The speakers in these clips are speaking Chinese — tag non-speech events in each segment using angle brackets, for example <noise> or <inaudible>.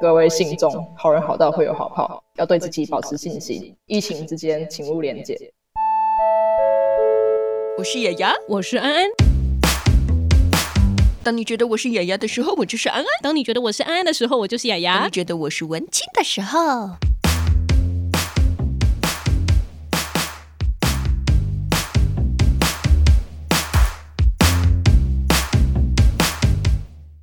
各位信众，好人好道会有好报，要对自己保持信心。疫情之间，请勿连结。我是雅雅，我是安安。当你觉得我是雅雅的时候，我就是安安；当你觉得我是安安的时候，我就是雅雅；当你觉得我是文青的时候。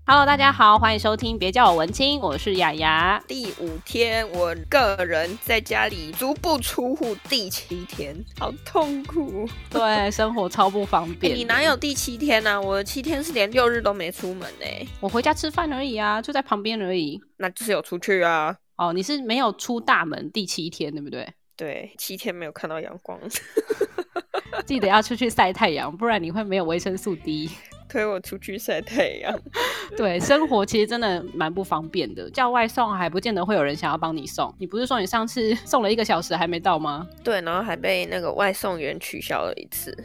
Hello，大家好，欢迎收听，别叫我文青，我是雅雅。第五天，我个人在家里足不出户，第七天，好痛苦。对，生活超不方便。你哪有第七天呢、啊？我的七天是连六日都没出门呢。我回家吃饭而已啊，就在旁边而已。那就是有出去啊。哦，你是没有出大门第七天，对不对？对，七天没有看到阳光。<laughs> <laughs> 记得要出去晒太阳，不然你会没有维生素 D。<laughs> 推我出去晒太阳，<laughs> 对，生活其实真的蛮不方便的。叫外送还不见得会有人想要帮你送。你不是说你上次 <laughs> 送了一个小时还没到吗？对，然后还被那个外送员取消了一次。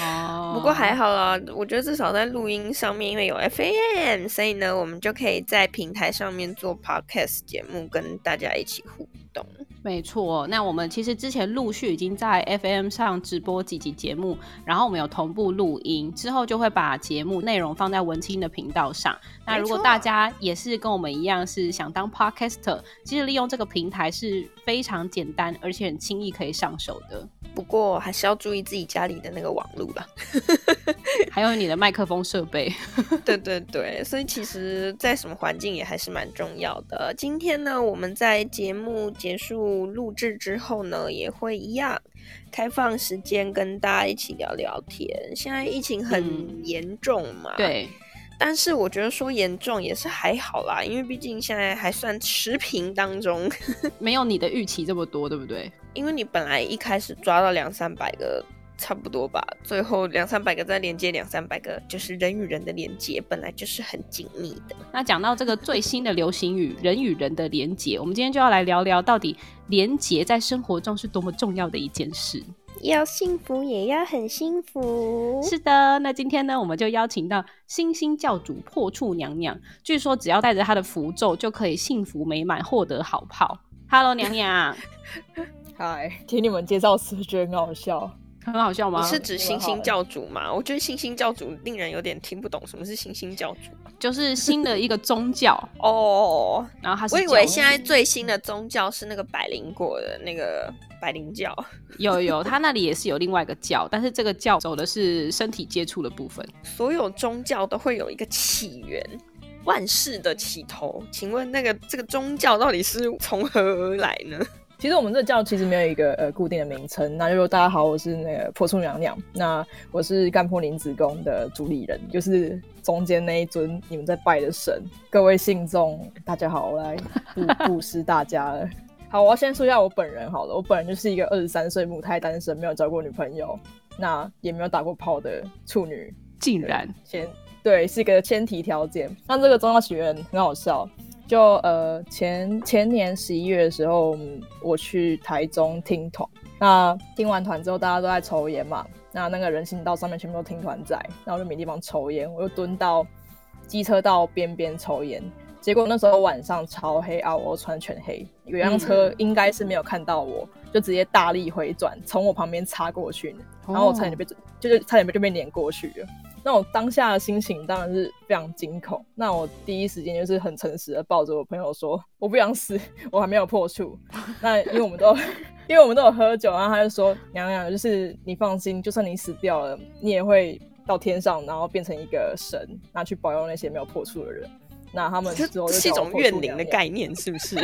哦，不过还好啦，我觉得至少在录音上面，因为有 FAM，所以呢，我们就可以在平台上面做 Podcast 节目，跟大家一起互懂。没错，那我们其实之前陆续已经在 FM 上直播几集节目，然后我们有同步录音，之后就会把节目内容放在文青的频道上。那如果大家也是跟我们一样是想当 Podcaster，其实利用这个平台是非常简单，而且很轻易可以上手的。不过还是要注意自己家里的那个网路啦，<laughs> 还有你的麦克风设备。<laughs> 对对对，所以其实在什么环境也还是蛮重要的。今天呢，我们在节目结束。录制之后呢，也会一样开放时间跟大家一起聊聊天。现在疫情很严重嘛，嗯，对，但是我觉得说严重也是还好啦，因为毕竟现在还算持平当中，<laughs> 没有你的预期这么多，对不对？因为你本来一开始抓到两三百个。差不多吧，最后两三百个再连接两三百个，就是人与人的连接，本来就是很紧密的。那讲到这个最新的流行语“人与人的连接”，我们今天就要来聊聊，到底连接在生活中是多么重要的一件事。要幸福也要很幸福。是的，那今天呢，我们就邀请到星星教主破处娘娘，据说只要带着她的符咒，就可以幸福美满，获得好泡。Hello，娘娘。<laughs> 嗨，听你们介绍词觉得很好笑。很好笑吗？你是指星星教主吗？我觉得星星教主令人有点听不懂，什么是星星教主？就是新的一个宗教 <laughs> 哦。然后他是，我以为现在最新的宗教是那个百灵果的那个百灵教。有有，他 <laughs> 那里也是有另外一个教，但是这个教走的是身体接触的部分。所有宗教都会有一个起源，万事的起头。请问那个这个宗教到底是从何而来呢？其实我们这个教其实没有一个呃固定的名称。那就说大家好，我是那个破处娘娘。那我是干破林子宫的主理人，就是中间那一尊你们在拜的神。各位信众，大家好，我来布布施大家了。好，我要先说一下我本人好了。我本人就是一个二十三岁母胎单身，没有交过女朋友，那也没有打过炮的处女。竟然先对，是一个前提条件。那这个宗教起源很好笑。就呃前前年十一月的时候，我去台中听团。那听完团之后，大家都在抽烟嘛。那那个人行道上面全部都听团仔，然后就没地方抽烟，我就蹲到机车道边边抽烟。结果那时候晚上超黑啊，我穿全黑，有辆车应该是没有看到我，就直接大力回转，从我旁边插过去，然后我差点就被就是差点就被碾过去了。那我当下的心情当然是非常惊恐。那我第一时间就是很诚实的抱着我朋友说：“我不想死，<laughs> 我还没有破处。<laughs> ”那因为我们都 <laughs> 因为我们都有喝酒，然后他就说：“娘娘，就是你放心，就算你死掉了，你也会到天上，然后变成一个神，拿去保佑那些没有破处的人。”那他们之后就是一种怨灵的概念，是不是？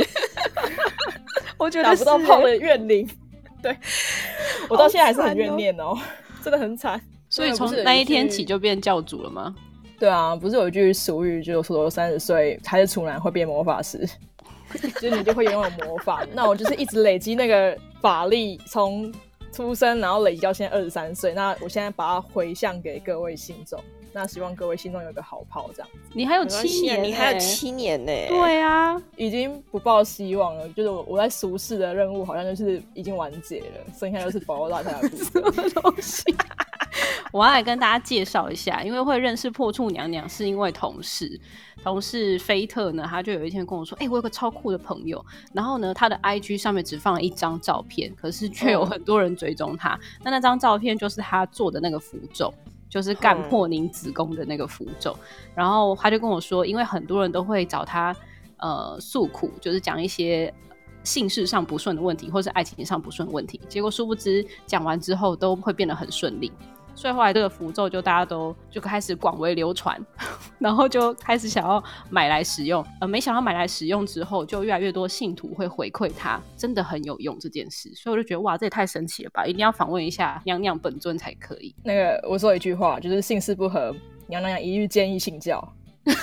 我觉得打不到炮的怨灵。对，我到现在还是很怨念哦，真的很惨。所以从那一天起就变教主了吗？对啊，不是有一句俗语，就说三十岁还是处男会变魔法师，就是你就会拥有魔法。那我就是一直累积那个法力，从出生然后累积到现在二十三岁。那我现在把它回向给各位信众，那希望各位信众有个好炮这样子。你还有七年，你还有七年呢？对啊，已经不抱希望了。就是我我在俗世的任务好像就是已经完结了，剩下就是保护大家的部分。<laughs> 什么东西？我要来跟大家介绍一下，因为会认识破处娘娘是因为同事，同事菲特呢，他就有一天跟我说：“哎、我有个超酷的朋友，然后呢，他的 IG 上面只放了一张照片，可是却有很多人追踪他。那、那张照片就是他做的那个符咒，就是干破您子宫的那个符咒。然后他就跟我说，因为很多人都会找他呃诉苦，就是讲一些。”性事上不顺的问题，或是爱情上不顺的问题，结果殊不知讲完之后都会变得很顺利，所以后来这个符咒就大家都就开始广为流传，<laughs> 然后就开始想要买来使用，呃，没想到买来使用之后，就越来越多信徒会回馈他真的很有用这件事，所以我就觉得哇，这也太神奇了吧，一定要访问一下娘娘本尊才可以。那个我说一句话，就是姓氏不合，娘娘一律建议信教。<laughs>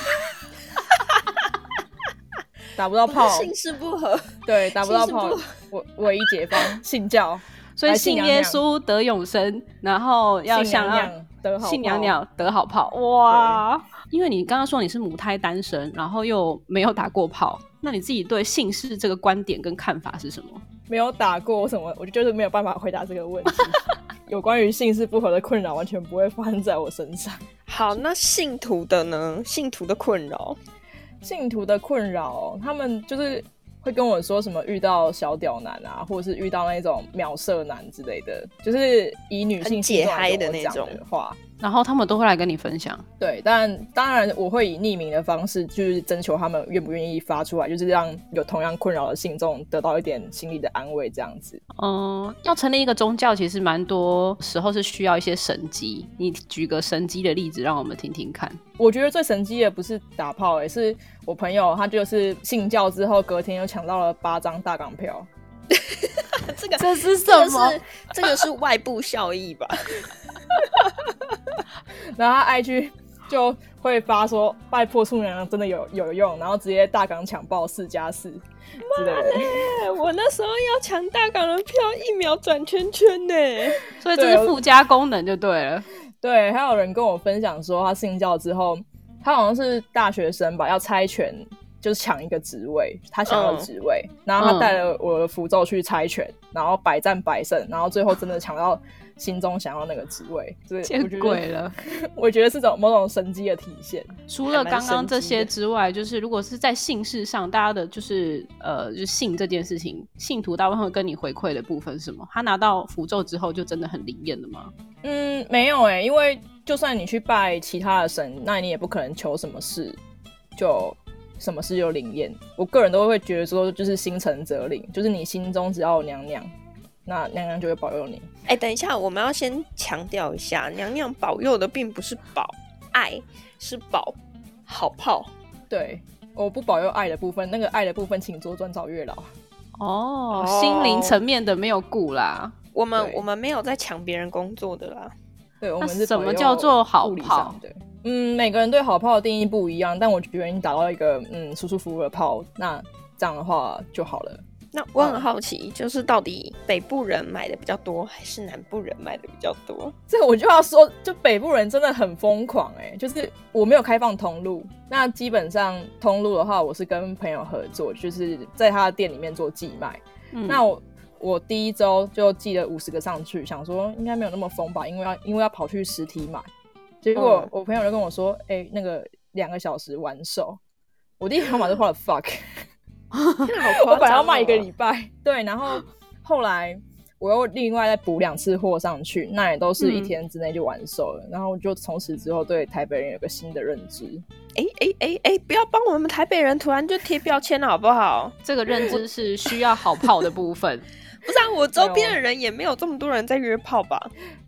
打不到炮，姓氏不合，对，打不到炮，我唯一解放信教，所以信耶稣得永生，然后要想要信娘娘得好炮，哇！因为你刚刚说你是母胎单身，然后又没有打过炮，那你自己对姓氏这个观点跟看法是什么？没有打过什么，我就是没有办法回答这个问题。<laughs> 有关于姓氏不合的困扰，完全不会发生在我身上。好，那信徒的呢？信徒的困扰。信徒的困扰，他们就是会跟我说什么遇到小屌男啊，或者是遇到那种秒射男之类的，就是以女性解嗨的那种话。然后他们都会来跟你分享，对，但当然我会以匿名的方式，就是征求他们愿不愿意发出来，就是让有同样困扰的信众得到一点心理的安慰，这样子。嗯，要成立一个宗教，其实蛮多时候是需要一些神迹。你举个神迹的例子，让我们听听看。我觉得最神迹的不是打炮，欸，也是我朋友他就是信教之后，隔天又抢到了八张大港票。这个这是什么？这个是外部效益吧？<laughs> 然后他 IG 就会发说拜破处娘娘真的有有用，然后直接大港抢爆四加四之类的。我那时候要抢大港的票，一秒转圈圈呢，所以这是附加功能就对了。对，还有人跟我分享说，他信教之后，他好像是大学生吧，要猜拳。就是抢一个职位，他想要职位，嗯、然后他带了我的符咒去猜拳，嗯、然后百战百胜，然后最后真的抢到心中想要那个职位，见鬼了！<laughs> 我觉得是种某种神机的体现。除了刚刚这些之外，就是如果是在姓氏上，大家的就是呃，就信这件事情，信徒大部分会跟你回馈的部分是什么？他拿到符咒之后就真的很灵验了吗？嗯，没有哎、欸，因为就算你去拜其他的神，那你也不可能求什么事就。什么事就灵验，我个人都会觉得说，就是心诚则灵，就是你心中只要有娘娘，那娘娘就会保佑你。哎、欸，等一下，我们要先强调一下，娘娘保佑的并不是保爱，是保好炮。对，我不保佑爱的部分，那个爱的部分，请左转找月老。哦，心灵层面的没有顾啦，我们我们没有在抢别人工作的啦。对，我们是什么叫做好炮？对。嗯，每个人对好炮的定义不一样，但我觉得你打到一个嗯舒舒服服的炮，那这样的话就好了。那我很好奇，嗯、就是到底北部人买的比较多，还是南部人买的比较多？这个我就要说，就北部人真的很疯狂哎、欸，就是我没有开放通路，那基本上通路的话，我是跟朋友合作，就是在他的店里面做寄卖。嗯、那我我第一周就寄了五十个上去，想说应该没有那么疯吧，因为要因为要跑去实体买。结果我朋友就跟我说：“哎、欸，那个两个小时完售。”我第一条码就花了 fuck，<laughs> 我本来要卖一个礼拜，对，然后后来我又另外再补两次货上去，那也都是一天之内就完售了。嗯、然后就从此之后对台北人有个新的认知。哎哎哎哎，不要帮我们台北人突然就贴标签了好不好？这个认知是需要好泡的部分。<laughs> 不是啊，我周边的人也没有这么多人在约炮吧？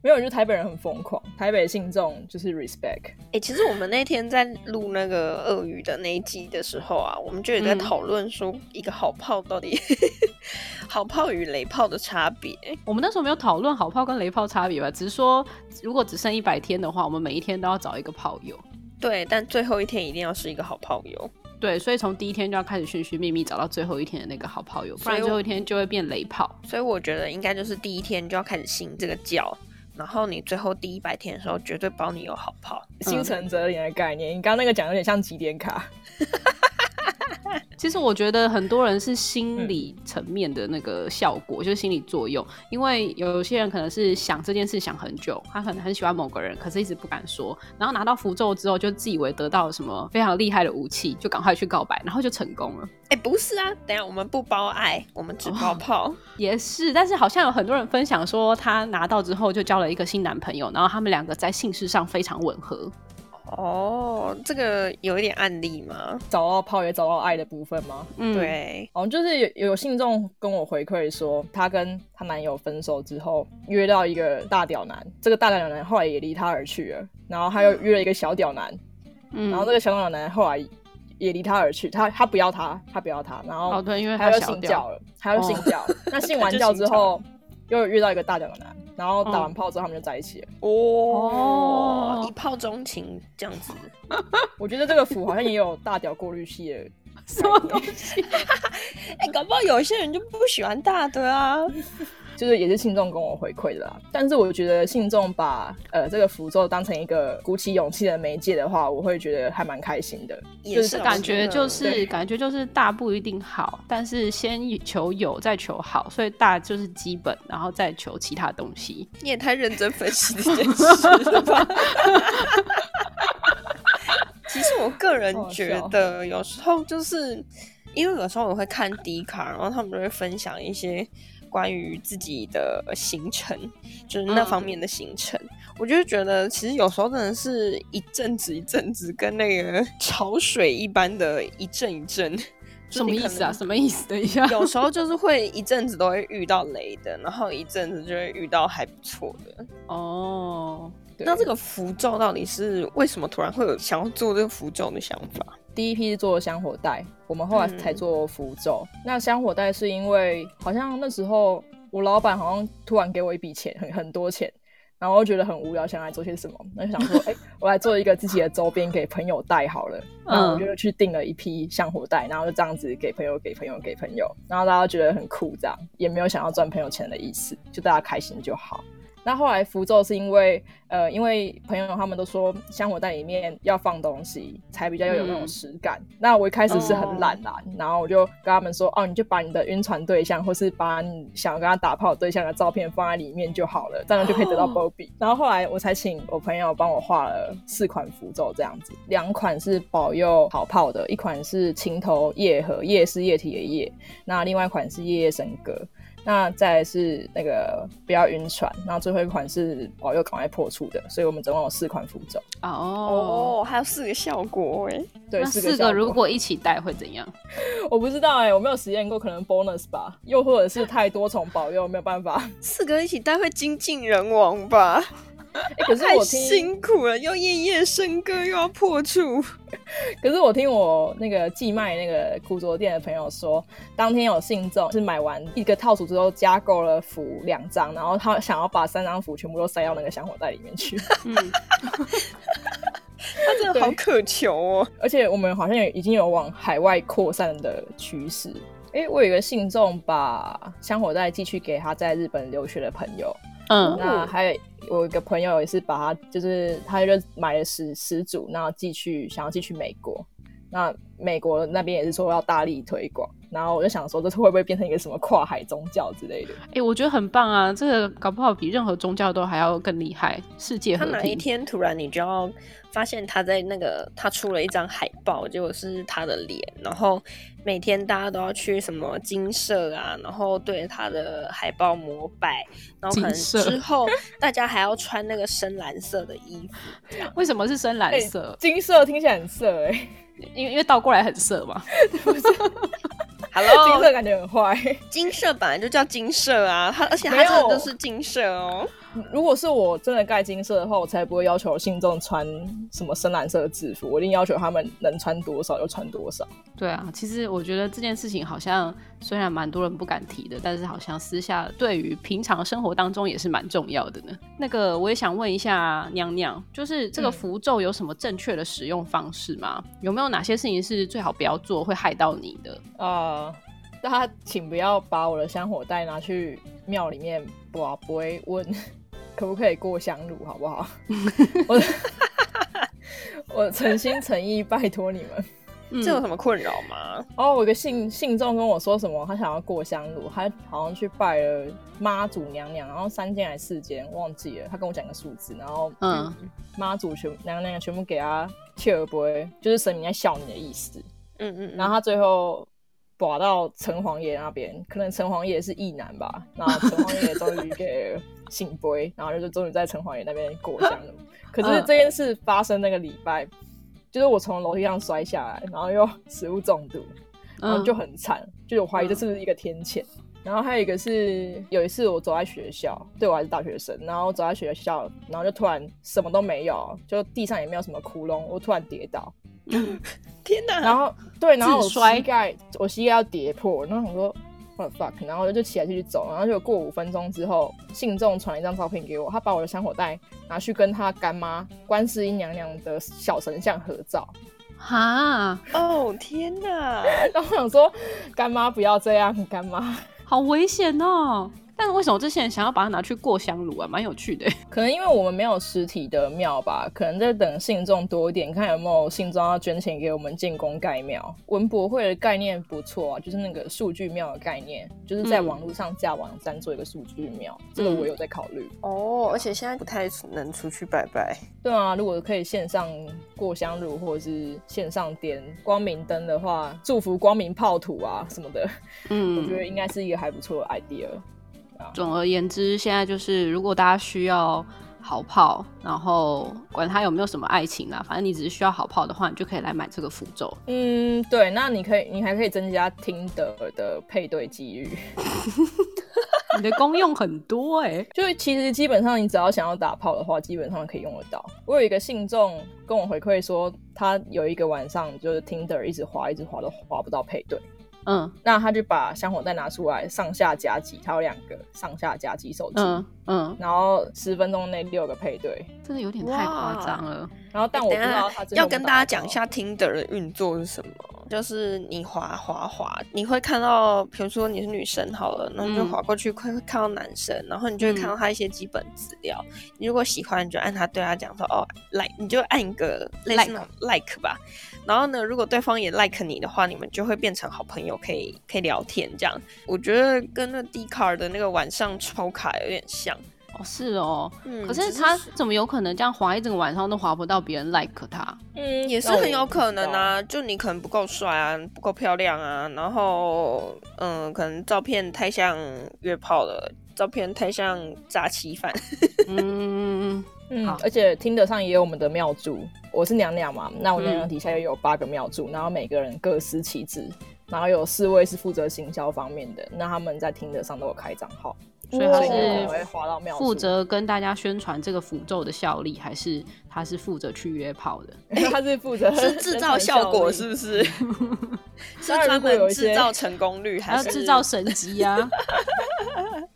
没有，就台北人很疯狂，台北信众就是 respect。哎、欸，其实我们那天在录那个鳄鱼的那一集的时候啊，我们就也在讨论说一个好炮到底、<laughs> 嗯、好炮与雷炮的差别。我们那时候没有讨论好炮跟雷炮差别吧？只是说如果只剩一百天的话，我们每一天都要找一个炮友。对，但最后一天一定要是一个好炮友。对，所以从第一天就要开始寻寻觅觅找到最后一天的那个好炮友，不然最后一天就会变雷炮。所以我觉得应该就是第一天就要开始信这个教，然后你最后第一百天的时候绝对保你有好炮。心诚则灵的概念，你刚刚那个讲有点像几点卡。<laughs> 其 <laughs> 其实我觉得很多人是心理层面的那个效果，嗯、就是心理作用。因为有些人可能是想这件事想很久，他可能很喜欢某个人，可是一直不敢说。然后拿到符咒之后，就自以为得到了什么非常厉害的武器，就赶快去告白，然后就成功了。<laughs> 哎、欸，不是啊，等下我们不包爱，我们只包泡。哦、也是，但是好像有很多人分享说，他拿到之后就交了一个新男朋友，然后他们两个在性事上非常吻合。哦，这个有一点案例吗？找到炮也找到爱的部分吗？嗯，对。哦，就是有有信众跟我回馈说，她跟她男友分手之后，约到一个大屌男，这个大屌男后来也离她而去了，然后她又约了一个小屌男，嗯，然后这个小屌男后来也离他而去，他他不要他，他不要他，然后哦对，因为他要信教了，他要信教，那信完教之后。<laughs> 又遇到一个大屌男，然后打完炮之后他们就在一起了。哦，哦，一炮钟情这样子。<laughs> 我觉得这个符好像也有大屌过滤器的什么东西。<laughs> 哎、欸，搞不好有一些人就不喜欢大的啊。就是也是信众跟我回馈的啦，但是我觉得信众把呃这个符咒当成一个鼓起勇气的媒介的话，我会觉得还蛮开心的。也是感觉就是感觉就是大不一定好，但是先求有再求好，所以大就是基本，然后再求其他东西。你也太认真分析这件 <laughs> 事了吧？其实我个人觉得有时候就是因为有时候我会看 D 卡，然后他们就会分享一些。关于自己的行程，就是那方面的行程，嗯、我就觉得其实有时候真的是一阵子一阵子，跟那个 <laughs> 潮水一般的一阵一阵。<laughs> 什么意思啊？什么意思？等一下，有时候 <laughs> 就是会一阵子都会遇到雷的，然后一阵子就会遇到还不错的。哦，那这个符咒到底是为什么突然会有想要做这个符咒的想法？第一批是做香火袋，我们后来才做符咒。嗯、那香火袋是因为好像那时候我老板好像突然给我一笔钱，很很多钱，然后我觉得很无聊，想来做些什么，那就想说，哎、欸，<laughs> 我来做一个自己的周边给朋友带好了。然后我就去订了一批香火袋，然后就这样子给朋友、给朋友、给朋友，然后大家觉得很酷，这样也没有想要赚朋友钱的意思，就大家开心就好。那后来符咒是因为，呃，因为朋友他们都说香火袋里面要放东西才比较有那种实感。嗯、那我一开始是很懒啦，哦、然后我就跟他们说，哦，你就把你的晕船对象或是把你想要跟他打炮对象的照片放在里面就好了，这样就可以得到 Bobby。哦、然后后来我才请我朋友帮我画了四款符咒，这样子，两款是保佑好炮的，一款是情投夜和，夜是液体的夜，那另外一款是夜夜笙歌。那再来是那个不要晕船，然后最后一款是保佑赶快破处的，所以我们总共有四款符咒。哦，还有四个效果哎。对，那四个如果一起带会怎样？<laughs> 我不知道哎，我没有实验过，可能 bonus 吧，又或者是太多重保佑没有办法。四个一起带会精尽人亡吧？欸、<laughs> 可是我听太辛苦了，又夜夜笙歌又要破处。<laughs> 可是我听我那个寄卖那个古着店的朋友说，当天有信众是买完一个套组之后加购了符两张，然后他想要把三张符全部都塞到那个香火袋里面去。嗯，<laughs> 他真的好渴求哦。而且我们好像已经有往海外扩散的趋势。哎、欸，我有一个信众把香火袋寄去给他在日本留学的朋友。嗯，那还有我一个朋友也是把他，就是他就买了十十组，然后寄去想要寄去美国，那美国那边也是说要大力推广，然后我就想说这次会不会变成一个什么跨海宗教之类的？哎、欸，我觉得很棒啊，这个搞不好比任何宗教都还要更厉害，世界和平。他哪一天突然你就要。发现他在那个，他出了一张海报，结果是他的脸，然后每天大家都要去什么金色啊，然后对他的海报膜拜，然后可能之后大家还要穿那个深蓝色的衣服。为什么是深蓝色？欸、金色听起来很色哎、欸，因为因为倒过来很色嘛。不 <laughs> 是，Hello，金色感觉很坏。金色本来就叫金色啊，它而且它真的都是金色哦。如果是我真的盖金色的话，我才不会要求信众穿什么深蓝色的制服，我一定要求他们能穿多少就穿多少。对啊，其实我觉得这件事情好像虽然蛮多人不敢提的，但是好像私下对于平常生活当中也是蛮重要的呢。那个我也想问一下娘娘，就是这个符咒有什么正确的使用方式吗？嗯、有没有哪些事情是最好不要做，会害到你的？啊、呃，大家请不要把我的香火袋拿去庙里面，不不会问。可不可以过香炉，好不好？<laughs> 我 <laughs> 我诚心诚意拜托你们，这有什么困扰吗？哦，我有个信信众跟我说什么，他想要过香炉，他好像去拜了妈祖娘娘，然后三间还是四间忘记了，他跟我讲个数字，然后嗯，妈祖全娘娘全部给他切而不会，就是神明在笑你的意思。嗯嗯，然后他最后保到城隍爷那边，可能城隍爷是异男吧，然后城隍爷终于给醒杯，然后就终于在城隍爷那边过香了。可是这件事发生那个礼拜。就是我从楼梯上摔下来，然后又 <laughs> 食物中毒，然后就很惨。嗯、就我怀疑这是不是一个天谴。嗯、然后还有一个是有一次我走在学校，对我还是大学生，然后走在学校，然后就突然什么都没有，就地上也没有什么窟窿，我突然跌倒，<laughs> 天哪！然后对，然后我膝盖我膝盖要跌破，然后我说。What the fuck，然后就起来继续走，然后就过五分钟之后，信众传了一张照片给我，他把我的香火袋拿去跟他干妈观世音娘娘的小神像合照。哈，哦天哪！<laughs> 然后我想说，干妈不要这样，干妈好危险哦。但是为什么这些人想要把它拿去过香炉啊？蛮有趣的。<laughs> 可能因为我们没有实体的庙吧，可能在等信众多一点，看有没有信众要捐钱给我们建功盖庙。文博会的概念不错啊，就是那个数据庙的概念，就是在网络上架网站做一个数据庙，嗯、这个我有在考虑。哦，而且现在不太能出去拜拜。对啊，如果可以线上过香炉，或者是线上点光明灯的话，祝福光明炮土啊什么的，嗯，我觉得应该是一个还不错的 idea。总而言之，现在就是如果大家需要好炮，然后管他有没有什么爱情啦，反正你只是需要好炮的话，你就可以来买这个符咒。嗯，对，那你可以，你还可以增加听的的配对几率。你的功用很多哎、欸，<laughs> 就其实基本上你只要想要打炮的话，基本上可以用得到。我有一个信众跟我回馈说，他有一个晚上就是 Tinder 一直滑，一直滑都滑不到配对。嗯，那他就把香火袋拿出来，上下夹击，他有两个上下夹击手机，嗯，嗯，然后十分钟内六个配对，真的有点太夸张了。然后，但我不知道他要跟大家讲一下 Tinder 的运作是什么，就是你滑滑滑，你会看到，比如说你是女生好了，然后你就滑过去会会看到男生，然后你就会看到他一些基本资料。你如果喜欢，你就按他对他讲说哦，like，你就按一个类似那种 like 吧。然后呢，如果对方也 like 你的话，你们就会变成好朋友，可以可以聊天这样。我觉得跟那 Dcard 的那个晚上抽卡有点像哦，是哦。嗯，可是他怎么有可能这样滑一整个晚上都滑不到别人 like 他？嗯，也是很有可能啊。就你可能不够帅啊，不够漂亮啊，然后嗯，可能照片太像约炮了，照片太像诈欺犯。<laughs> 嗯。嗯，好而且听得上也有我们的庙祝，我是娘娘嘛，那我娘娘底下又有八个庙祝，嗯、然后每个人各司其职，然后有四位是负责行销方面的，那他们在听得上都有开账号。所以他是负责跟大家宣传这个符咒的效力，还是他是负责去约炮的？<laughs> 他是负责是制造效果，是不是？<laughs> 是专门制造成功率，还是制造神级啊？<laughs>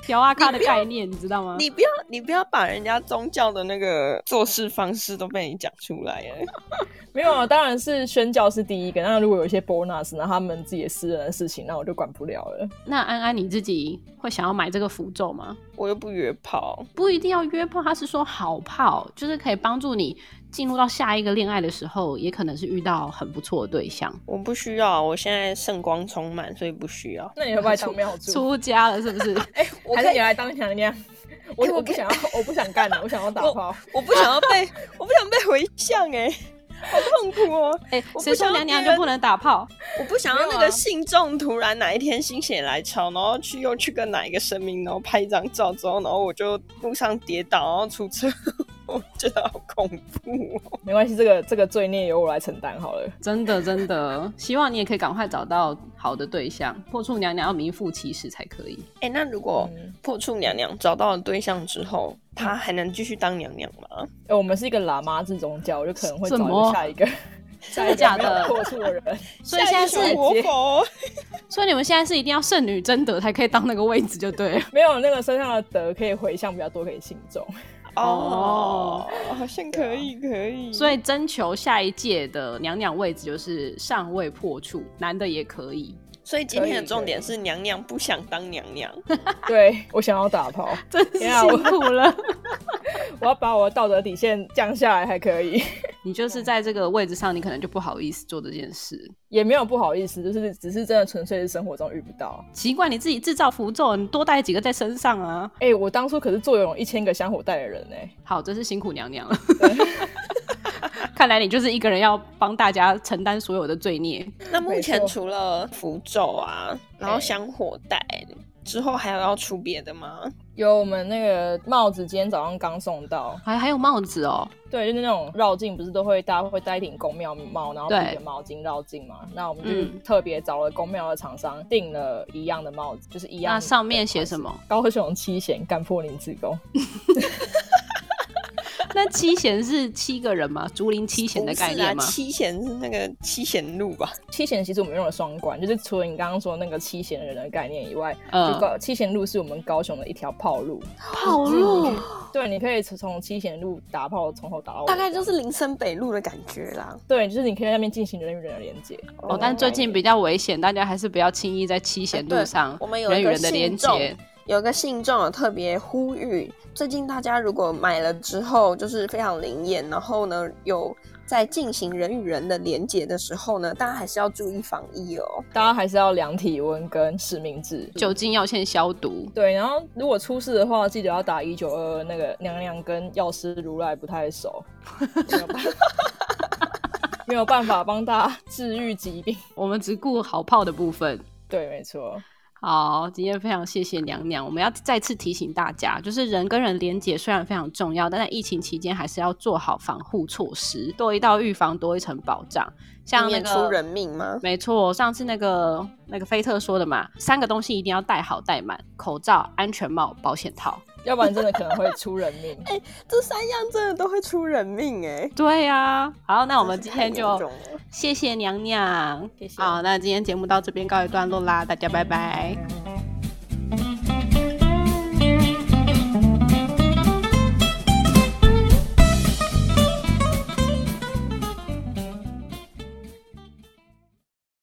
调阿卡的概念，你知道吗？你不要，你不要把人家宗教的那个做事方式都被你讲出来哎。<laughs> 没有啊，当然是宣教是第一个。那如果有一些 bonus，那他们自己的私人的事情，那我就管不了了。那安安你自己会想要买这个符咒吗？我又不约炮，不一定要约炮。他是说好炮，就是可以帮助你进入到下一个恋爱的时候，也可能是遇到很不错的对象。我不需要，我现在圣光充满，所以不需要。那你会不会当庙祝？<laughs> 出家了是不是？<laughs> 哎、欸，还是你来当娘娘？<laughs> 我我不想要，我不想干了，我想要打炮。我不想要被，我不想被回向哎。好痛苦哦！哎、欸，谁说娘娘就不能打炮？我不想要那个信众突然哪一天心血来潮，然后去又去跟哪一个神明，然后拍一张照之后，然后我就路上跌倒，然后出车，我 <laughs> 觉得好恐怖哦。没关系，这个这个罪孽由我来承担好了。真的真的，希望你也可以赶快找到好的对象。破处娘娘要名副其实才可以。哎、欸，那如果破处娘娘找到了对象之后，她还能继续当娘娘吗？哎、欸，我们是一个喇嘛制宗教，我就可能会找一个下一个，<laughs> 真的假的？破处的人，所以现在是活佛，<laughs> 所以你们现在是一定要圣女贞德才可以当那个位置，就对了。没有那个身上的德可以回向比较多，可以信众。哦，好像可以，可以。所以征求下一届的娘娘位置就是上位破处，男的也可以。所以今天的重点是娘娘不想当娘娘，<laughs> 对，我想要打炮，<laughs> 真是辛苦了。<laughs> 我要把我的道德底线降下来，还可以。你就是在这个位置上，你可能就不好意思做这件事，也没有不好意思，就是只是真的纯粹是生活中遇不到。奇怪，你自己制造符咒，你多带几个在身上啊？哎、欸，我当初可是坐拥一千个香火袋的人呢、欸。好，真是辛苦娘娘了。看来你就是一个人要帮大家承担所有的罪孽。那目前除了符咒啊，然后香火袋。之后还有要出别的吗？有，我们那个帽子，今天早上刚送到，还还有帽子哦。对，就是那种绕境，不是都会大家会戴一顶宫庙帽，然后披着毛巾绕境嘛。那我们就特别找了宫庙的厂商订了一样的帽子，就是一样。那上面写什么？高雄七贤干破林志工。<laughs> <laughs> 那七贤是七个人吗？竹林七贤的概念吗？啊、七贤是那个七贤路吧？七贤其实我们用了双关，就是除了你刚刚说那个七贤人的概念以外，嗯，就高七贤路是我们高雄的一条炮路。炮路，对，你可以从七贤路打炮，从头打到尾，大概就是林森北路的感觉啦。对，就是你可以在那边进行人与人的连接。哦，但最近比较危险，大家还是不要轻易在七贤路上人与人的连接。有个信众有特别呼吁，最近大家如果买了之后就是非常灵验，然后呢有在进行人与人的连接的时候呢，大家还是要注意防疫哦。大家还是要量体温跟实名制，酒精要先消毒。对，然后如果出事的话，记得要打一九二二。那个娘娘跟药师如来不太熟，没有办法，<laughs> 没有办法帮大家治愈疾病。我们只顾好泡的部分。对，没错。好，今天非常谢谢娘娘。我们要再次提醒大家，就是人跟人连接虽然非常重要，但在疫情期间还是要做好防护措施，多一道预防，多一层保障。像那个出人命吗？没错，上次那个那个菲特说的嘛，三个东西一定要带好带满：口罩、安全帽、保险套，要不然真的可能会出人命。<laughs> 哎、欸，这三样真的都会出人命哎、欸。对呀、啊，好，那我们今天就谢谢娘娘。谢谢。好，那今天节目到这边告一段落啦，大家拜拜。